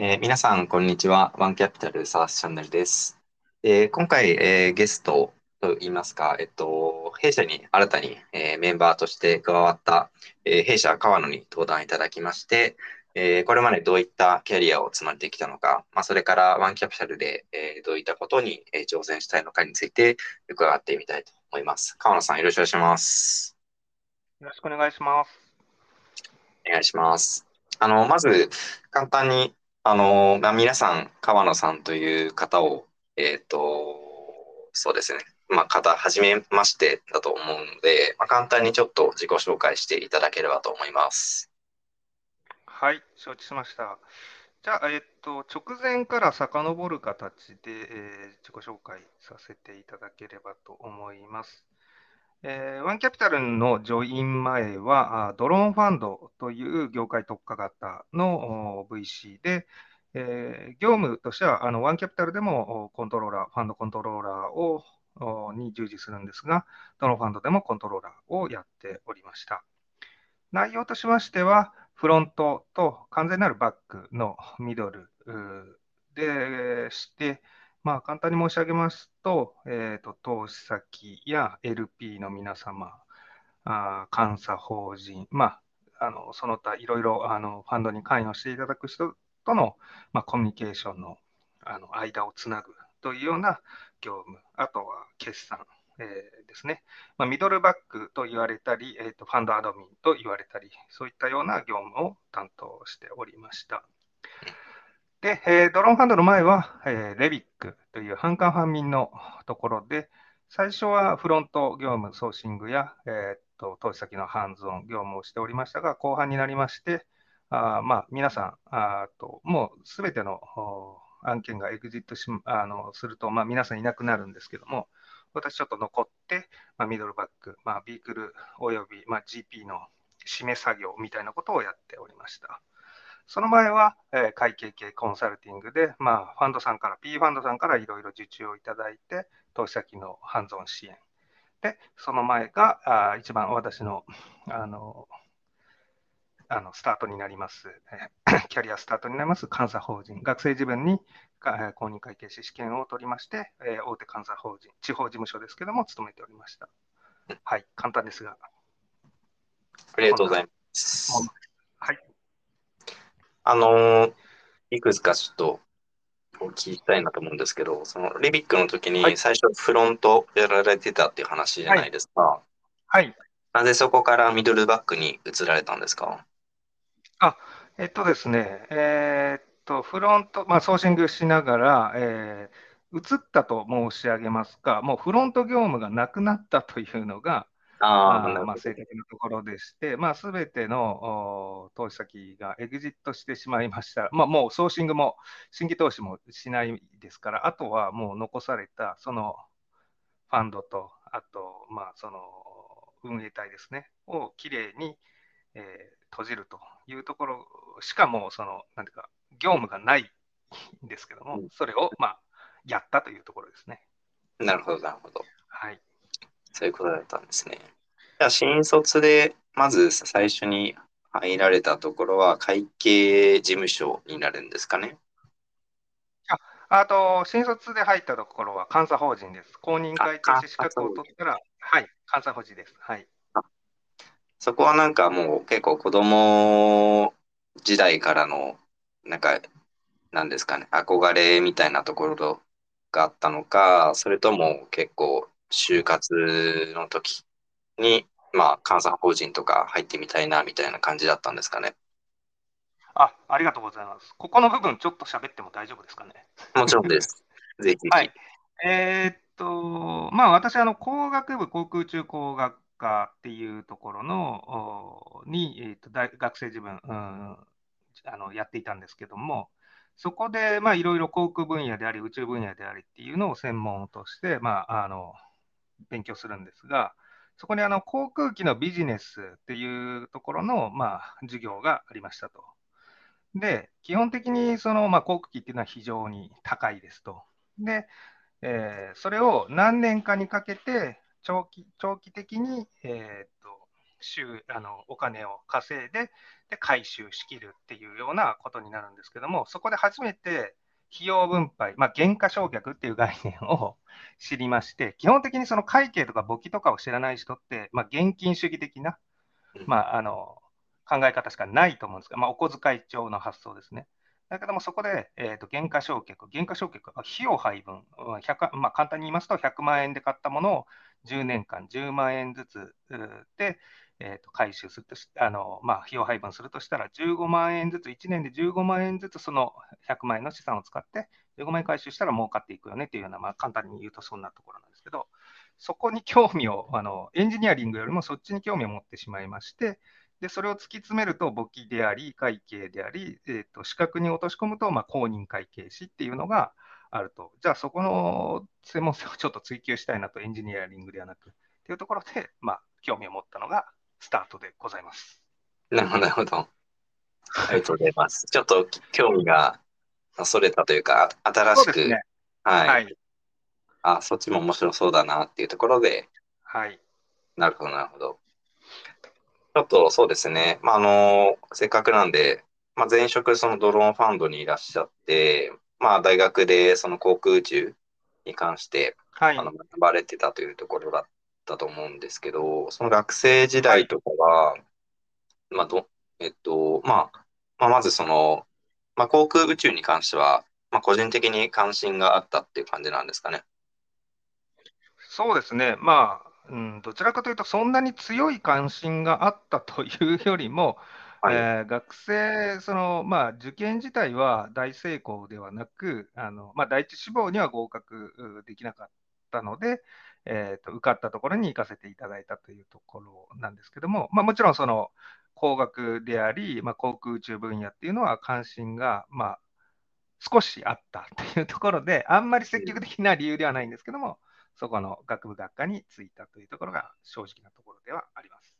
えー皆さん、こんにちは。ワンキャピタルサースチャンネルです。えー今回、えーゲストといいますか、えっと、弊社に新たに、えーメンバーとして加わった、えー弊社川野に登壇いただきまして、えーこれまでどういったキャリアを積まれてきたのか、まあ、それからワンキャピタルで、えーどういったことに、えー挑戦したいのかについて伺ってみたいと思います。川野さん、よろしくお願いします。よろしくお願いします。お願いします。あの、まず、簡単にあの、まあ、皆さん、川野さんという方を、えっと、そうですね、まあ、方、はじめましてだと思うので、まあ、簡単にちょっと自己紹介していただければと思います。はい、承知しました。じゃあ、えっと、直前から遡る形で、えー、自己紹介させていただければと思います。えー、ワンキャピタルのジョイン前は、ドローンファンドという業界特化型の VC で、えー、業務としてはあのワンキャピタルでもコントローラー、ファンドコントローラーをに従事するんですが、ドローンファンドでもコントローラーをやっておりました。内容としましては、フロントと完全なるバックのミドルでして、まあ、簡単に申し上げますと、えーと、投資先や LP の皆様、あ監査法人、まあ、あのその他いろいろあのファンドに関与していただく人との、まあ、コミュニケーションのあの間をつなぐというような業務、あとは決算、えー、ですね、まあ、ミドルバックと言われたり、えーと、ファンドアドミンと言われたり、そういったような業務を担当しておりました。で、えー、ドローンファンドの前は、えー、レビックという半官半民のところで、最初はフロント業務、ソーシングや、えー、っと投資先のハンズオン業務をしておりましたが、後半になりまして、あまあ、皆さんあと、もうすべての案件がエグジットしあのすると、まあ、皆さんいなくなるんですけども、私ちょっと残って、まあ、ミドルバック、まあ、ビークルおよび、まあ、GP の締め作業みたいなことをやっておりました。その前は、えー、会計系コンサルティングで、まあ、ファンドさんから、P ファンドさんからいろいろ受注をいただいて、投資先のハンズオン支援。で、その前があ一番私のあのあのスタートになります、えー、キャリアスタートになります監査法人、学生自分に公認会計士試験を取りまして、えー、大手監査法人、地方事務所ですけども、勤めておりました。はい、簡単ですが。ありがとうございます。はい。あのいくつかちょっとお聞きしたいなと思うんですけど、そのリビックの時に最初フロントやられてたっていう話じゃないですか。はい。はい、なぜそこからミドルバックに移られたんですか？あ、えっとですね、えー、っと、フロント、まあ、ソーシングしながら、えー、移ったと申し上げますか、もうフロント業務がなくなったというのが、あまあ、正確なところでして、まあ、すべての投資先がエグジットしてしまいました。まあ、もうソーシングも新規投資もしないですから、あとはもう残されたそのファンドと、あと、まあ、その運営体ですね、をきれいに、えー、閉じるというところしかもう、その、なんていうか、業務がないんですけども、それを、まあ、やったというところですね。なるほど、なるほど。はい。そういうことだったんですね。じゃあ、新卒で、まず最初に入られたところは、会計事務所になるんですかね。ああと、新卒で入ったところは監査法人です。公認会計士資格を取ったら、はい、監査法人です。はい。そこはなんかもう結構子供時代からの、なんか、なんですかね、憧れみたいなところがあったのか、それとも結構就活の時に、まあ、監査法人とか入ってみたいなみたいな感じだったんですかね。あ、ありがとうございます。ここの部分ちょっと喋っても大丈夫ですかね？もちろんです。ぜひ。はい。えー、っと、まあ私、あの、工学部航空宇宙工学科っていうところの、に、えー、っと大学生自分、うん、あのやっていたんですけども、そこで、まあ、いろいろ航空分野であり、宇宙分野でありっていうのを専門として、まあ、あの、勉強するんですが、そこにあの航空機のビジネスっていうところの、まあ、授業がありましたと。で、基本的にその、まあ、航空機っていうのは非常に高いですと。で、えー、それを何年かにかけて長期、長期的に、えー、と収あのお金を稼いでで回収しきるっていうようなことになるんですけども、そこで初めて費用分配、まあ、減価償却っていう概念を 知りまして、基本的にその会計とか簿記とかを知らない人って、まあ、現金主義的な、まあ、あの考え方しかないと思うんですが、まあ、お小遣い帳の発想ですね。だけども、そこで、えーと、減価償却、減価償却、費用配分、100まあ、簡単に言いますと、100万円で買ったものを10年間10万円ずつで、えー、と回収するとあの、まあ、費用配分するとしたら、15万円ずつ、1年で15万円ずつ、その100万円の資産を使って、15万円回収したら儲かっていくよねっていうような、まあ、簡単に言うとそんなところなんですけど、そこに興味をあの、エンジニアリングよりもそっちに興味を持ってしまいまして、でそれを突き詰めると、簿記であり、会計であり、えーと、資格に落とし込むと、まあ、公認会計士っていうのがあると。じゃあ、そこの専門性をちょっと追求したいなと、エンジニアリングではなく。っていうところで、まあ、興味を持ったのがスタートでございます。なるほど、なるほど。ありがとうございます。ちょっと興味がそれたというか、新しく、ね、はい、はい。あ、そっちも面白そうだなっていうところで、はい。なるほど、なるほど。ちょっとそうですね、まあ、あの、せっかくなんで、まあ、前職そのドローンファンドにいらっしゃって、まあ、大学でその航空宇宙に関して、はい、あの学ばれてたというところだったと思うんですけど、その学生時代とかは、はい、まあど、えっと、まあ、まあ、まずその、まあ、航空宇宙に関しては、まあ、個人的に関心があったっていう感じなんですかね。そうですね。まあ、うん、どちらかというと、そんなに強い関心があったというよりも、はい、えー、学生、そのまあ、受験自体は大成功ではなく、あのまあ、第一志望には合格できなかったので、えーと、受かったところに行かせていただいたというところなんですけども、まあ、もちろんその工学であり、まあ、航空宇宙分野っていうのは関心が、まあ、少しあったというところで、あんまり積極的な理由ではないんですけども、そこの学部学科に就いたというところが正直なところではあります。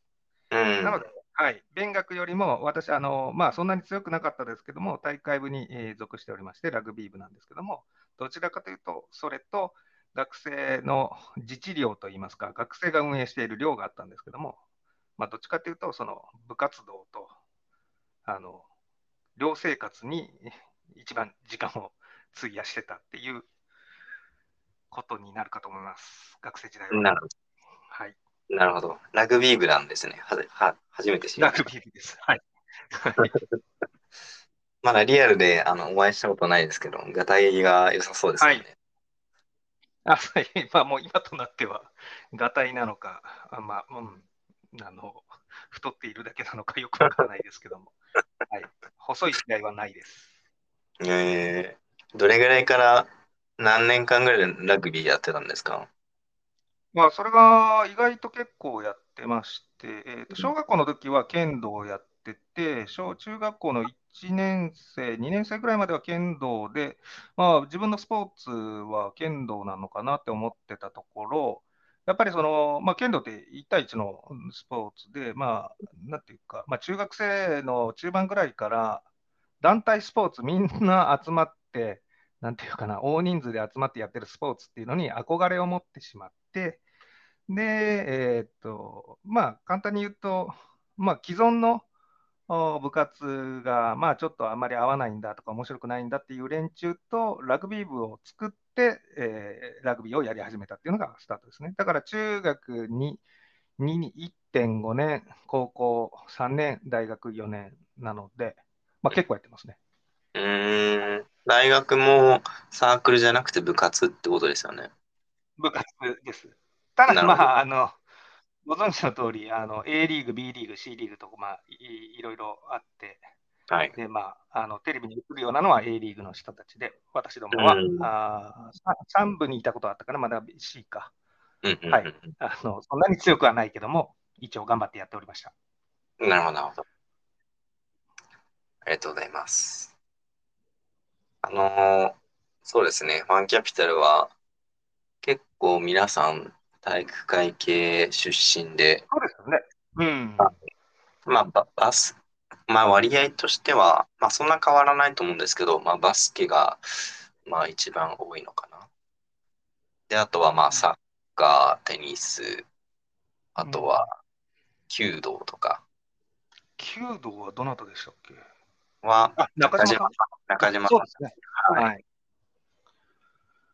なので、はい、勉学よりも私、あのまあ、そんなに強くなかったですけども、大会部に、えー、属しておりまして、ラグビー部なんですけども、どちらかというと、それと学生の自治寮といいますか、学生が運営している寮があったんですけども、まあ、どっちかというと、その部活動と、あの寮生活に一番時間を費やしてたっていうことになるかと思います、学生時代は。なるほど。はい。なるほど。ラグビー部なんですね。はは初めて知りました。ラグビー部です。はい。まだリアルであのお会いしたことないですけど、がたいが良さそうですね。はいあはい、まあもう今となっては、がたいなのか、あまあ、うん、あの、太っているだけなのかよくわからないですけども、はい、細い違いはないです。えー、どれぐらいから何年間ぐらいラグビーやってたんですか？まあ、それが意外と結構やってまして、えー、と小学校の時は剣道をやっってて、小中学校の1年生、2年生ぐらいまでは剣道で、まあ、自分のスポーツは剣道なのかなって思ってたところ、やっぱりその、まあ、剣道って1対1のスポーツで、まあ、なんていうか、まあ、中学生の中盤ぐらいから団体スポーツみんな集まって、なんていうかな、大人数で集まってやってるスポーツっていうのに憧れを持ってしまって、で、えー、っと、まあ、簡単に言うと、まあ、既存の部活が、まあ、ちょっとあまり合わないんだとか、面白くないんだっていう連中と、ラグビー部を作って、えー、ラグビーをやり始めたっていうのがスタートですね。だから中学に1.5年、高校3年、大学4年なので、まあ、結構やってますね。うん大学もサークルじゃなくて部活ってことですよね。部活です。ただ、まあ、あの、ご存知の通り、あの、A リーグ、B リーグ、C リーグと、まあい、いろいろあって、はい。で、まあ、あの、テレビに映るようなのは A リーグの人たちで、私どもは、うん、あ3部にいたことあったから、まだ C か。はい。あの、そんなに強くはないけども、一応頑張ってやっておりました。なるほど、なるほど。ありがとうございます。あのー、そうですね、ファンキャピタルは結構皆さん体育会系出身で、そうですよね。うん。まあ、ババス、まあ割合としては、まあそんな変わらないと思うんですけど、まあバスケが、まあ一番多いのかな。で、あとはまあサッカー、テニス、あとは、弓道とか弓道はどなたでしたっけ？は、あ、中島さん。中島さんそうですね。はいはい。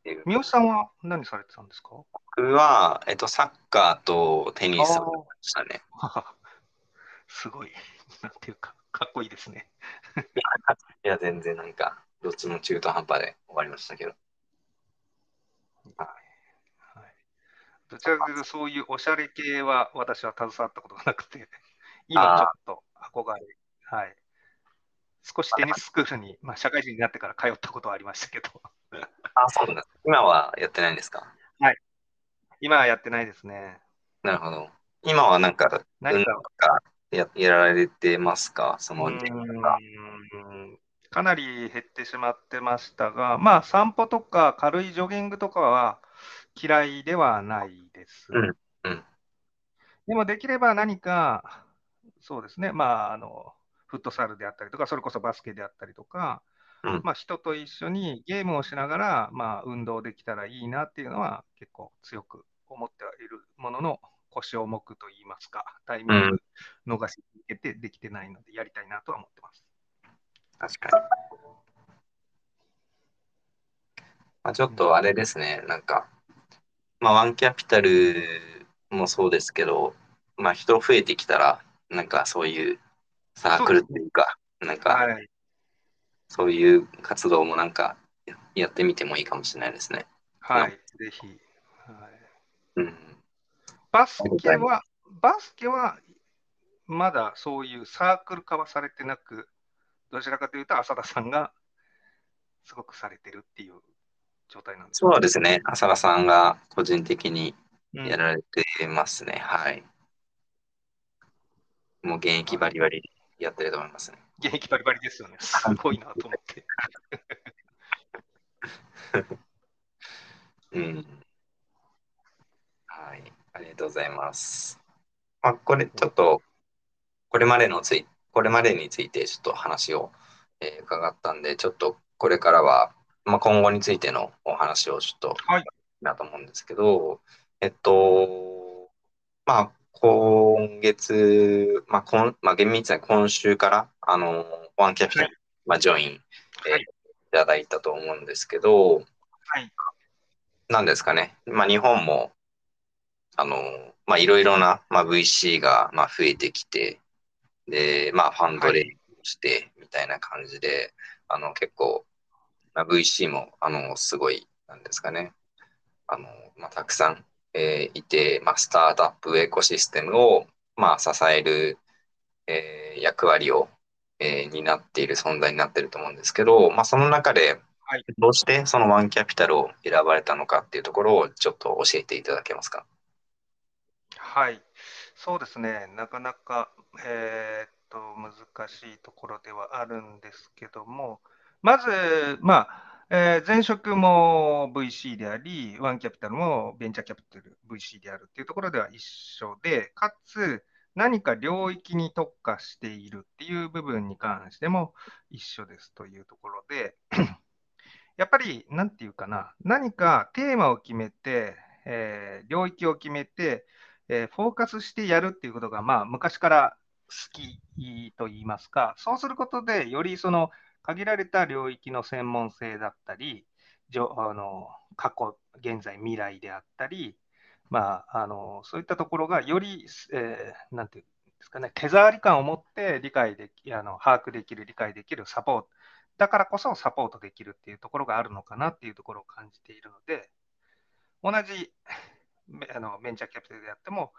っていう三好さんは何されてたんですか？僕は、えっと、サッカーとテニスをしたね。すごい。なんていうか、かっこいいですね。いや、全然なんか、どっちも中途半端で終わりましたけど。はい、どちらかというと、そういうおしゃれ系は私は携わったことがなくて、今ちょっと憧れ、はい。少しテニススクールに、まあ、社会人になってから通ったことはありましたけど、あ、そうなんです。今はやってないんですか？今はやってないですね。なるほど。今はなんか、何か？ややられてますか？その、かなり減ってしまってましたが、まあ、散歩とか軽いジョギングとかは嫌いではないです。うんうんでも、できれば何か、そうですね、まあ、あの、フットサルであったりとか、それこそバスケであったりとか、うんまあ、人と一緒にゲームをしながら、まあ、運動できたらいいなっていうのは結構強く思ってはいるものの、腰重くといいますか、タイミング逃し続けてできてないので、やりたいなとは思ってます。確かに。まあ、ちょっとあれですね、なんか、まあ、ワンキャピタルもそうですけど、まあ、人増えてきたら、なんかそういうサークルっていうか、なんかはい。そういう活動もなんかややってみてもいいかもしれないですね。はい、ぜひ。はい、うん。バスケは、バスケはまだそういうサークル化はされてなく、どちらかというと浅田さんがすごくされてるっていう状態なんですかそうですね。浅田さんが個人的にうんやられてますね。はい。もう現役バリバリやってると思いますね。現役バリバリですよね。すごいなと思って。うん。はい。ありがとうございます。まあ、これちょっと、これまでのつい、これまでについてちょっと話を、えー伺ったんで、ちょっとこれからは、まあ、今後についてのお話をちょっと、はいなと思うんですけど、えっと、まあ、今月、まあ、今、まあ、厳密には今週から、あの、ワンキャピタル、はまあ、ジョイン、えーはい。いただいたと思うんですけど、はい。なんですかね、まあ、日本も、あの、まあ、いろいろな、まあ、VC が、まあ、増えてきて、で、まあ、ファンドレイして、みたいな感じで、あの、結構、まあ、VC も、あの、すごい、なんですかね、あの、まあ、たくさん、えーいて、まあ、スタートアップエコシステムを、まあ、支える、えー役割を、えー担っている存在になっていると思うんですけど、まあ、その中で、はいどうしてそのワンキャピタルを選ばれたのかっていうところをちょっと教えていただけますか？はい。そうですね。なかなか、えーっと、難しいところではあるんですけども、まず、まあ、えー前職も VC であり、ワンキャピタルもベンチャーキャピタル VC であるっていうところでは一緒で、かつ、何か領域に特化しているっていう部分に関しても一緒ですというところで、やっぱり、なんていうかな、何かテーマを決めて、えー領域を決めて、えーフォーカスしてやるっていうことが、まあ、昔から好きと言いますか、そうすることで、よりその限られた領域の専門性だったり、じょあの過去、現在、未来であったり、まあ、あのそういったところがより、えーなんていうんですかね、手触り感を持って理解できあの把握できる、理解できるサポート、だからこそサポートできるっていうところがあるのかなっていうところを感じているので、同じあのベンチャーキャピタルであっても、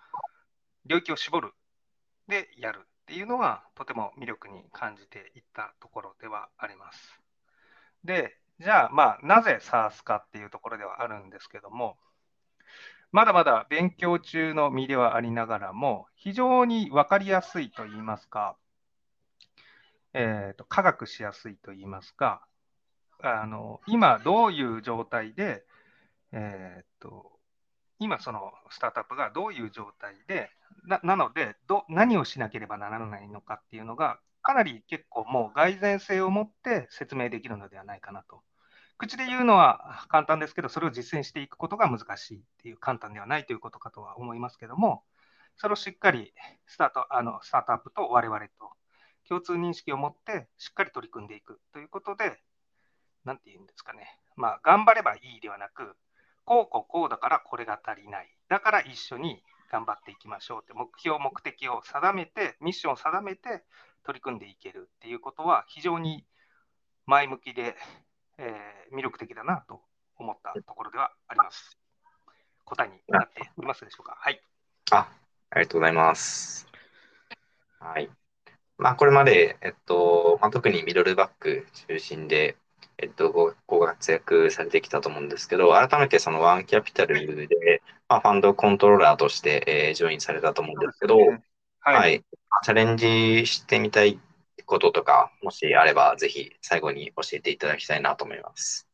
領域を絞る。でやる。っていうのは、とても魅力に感じていったところではあります。で、じゃあ、まあ、なぜ SARS かっていうところではあるんですけども、まだまだ勉強中の身ではありながらも、非常に分かりやすいといいますか、えーと、科学しやすいといいますか、あの今どういう状態で、えーと、今そのスタートアップがどういう状態で、ななのでど、何をしなければならないのかっていうのが、かなり結構もう蓋然性を持って説明できるのではないかなと。口で言うのは簡単ですけど、それを実践していくことが難しいっていう、簡単ではないということかとは思いますけども、それをしっかりスタートあのスタートアップと我々と共通認識を持ってしっかり取り組んでいくということで、なんていうんですかね、まあ、頑張ればいいではなく、こうこうこうだからこれが足りない。だから一緒に頑張っていきましょうって目標、目的を定めて、ミッションを定めて取り組んでいけるっていうことは非常に前向きで、えー、魅力的だなと思ったところではあります。答えになっておりますでしょうか？はい。あ、ありがとうございます。はい。まあ、これまで、えっと、まあ、特にミドルバック中心で、えっと、ごご活躍されてきたと思うんですけど、改めてそのワンキャピタルで、まあ、ファンドコントローラーとして、えー、ジョインされたと思うんですけど、はい、はい、チャレンジしてみたいこととか、もしあれば、ぜひ最後に教えていただきたいなと思います。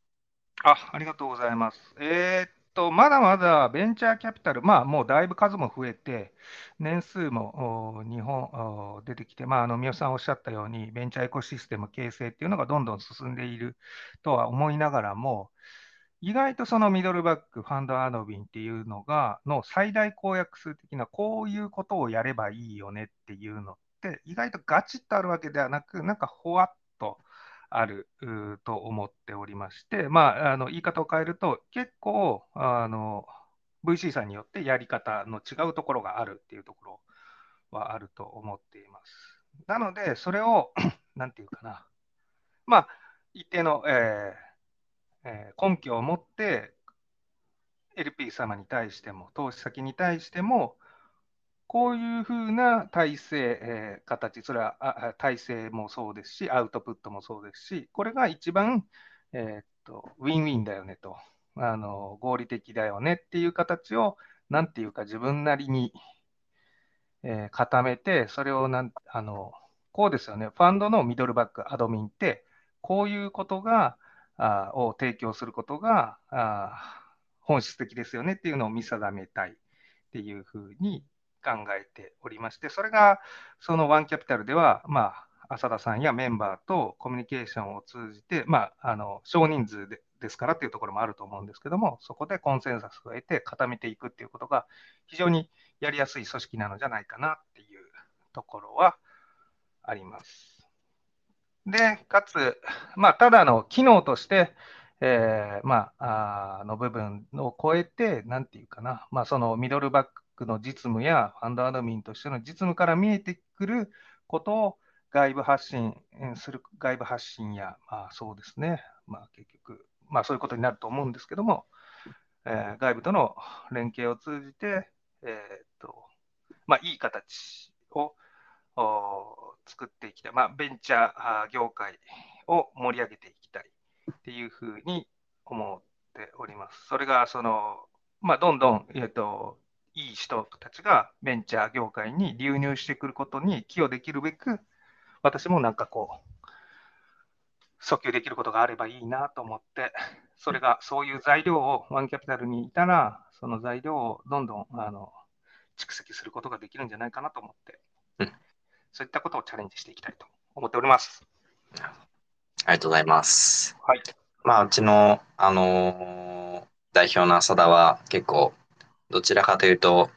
あありがとうございます。えー、っと、まだまだベンチャーキャピタル、まあ、もうだいぶ数も増えて、年数も日本出てきて、まあ、あの三好さんおっしゃったように、ベンチャーエコシステム形成っていうのがどんどん進んでいるとは思いながらも、意外とそのミドルバック、ファンドアドビンっていうのが、の最大公約数的な、こういうことをやればいいよねっていうのって、意外とガチッとあるわけではなく、なんかほわっあると思っておりまして、まあ、あの言い方を変えると、結構あの VC さんによってやり方の違うところがあるっていうところはあると思っています。なので、それを、なんていうかな、まあ、一定の、えーえー、根拠を持って、LP 様に対しても、投資先に対しても、こういうふうな体制、えー、形、それは体制もそうですし、アウトプットもそうですし、これが一番、えー、っとウィンウィンだよねと。あの、合理的だよねっていう形を、なんていうか自分なりに、えー、固めて、それをなんあのこうですよね、ファンドのミドルバック、アドミンって、こういうことがあを提供することがあ本質的ですよねっていうのを見定めたいっていうふうに考えておりまして、それがそのワンキャピタルでは、まあ、浅田さんやメンバーとコミュニケーションを通じて、まあ、あの少人数でですからっていうところもあると思うんですけども、そこでコンセンサスを得て固めていくっていうことが非常にやりやすい組織なのじゃないかなっていうところはあります。で、かつ、まあ、ただの機能として、えー、まあ、あの部分を超えて、なんていうかな、まあ、そのミドルバックの実務やファンドアドミンとしての実務から見えてくることを外部発信する、外部発信や、まあ、そうですね、まあ、結局、まあ、そういうことになると思うんですけども、えー、外部との連携を通じて、えー、っとまあ、いい形を作っていきたい、まあ、ベンチャー業界を盛り上げていきたいっていうふうに思っております。それがその、まあ、どんどん、えー、っといい人たちがベンチャー業界に流入してくることに寄与できるべく、私もなんかこう、訴求できることがあればいいなと思って、それがそういう材料をワンキャピタルにいたら、その材料をどんどんあの蓄積することができるんじゃないかなと思って、うん、そういったことをチャレンジしていきたいと思っております。ありがとうございます。はい。まあ、うちの、あのー、代表の浅田は結構、どちらかというと、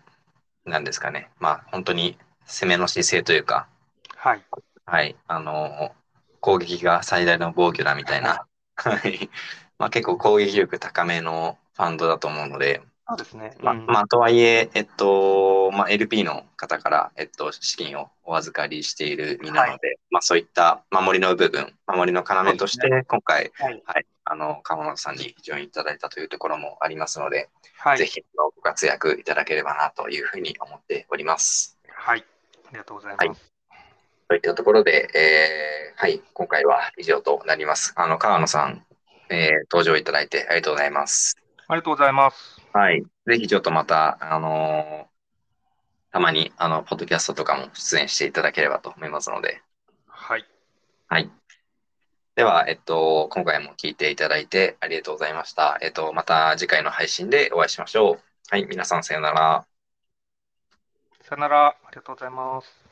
なんですかね、まあ、本当に攻めの姿勢というか、はい。はい、あのー攻撃が最大の防御だみたいな、はい。まあ結構攻撃力高めのファンドだと思うので、そうですね。まあ、まあ、とはいえ、えっと、まあ、LP の方から、えっと、資金をお預かりしている身なので、はい、まあ、そういった守りの部分、守りの要として、今回、はい、はい、あの、川野さんにジョインいただいたというところもありますので、はい、ぜひ、ご活躍いただければなというふうに思っております。はい。ありがとうございます。といったところで、えー、はい、今回は以上となります。あの、川野さん、えー、登場いただいてありがとうございます。ありがとうございます。はい。ぜひちょっとまた、あのー、たまに、あの、ポッドキャストとかも出演していただければと思いますので。はい。はい。では、えっと、今回も聞いていただいてありがとうございました。えっと、また次回の配信でお会いしましょう。はい、皆さんさよなら。さよなら。ありがとうございます。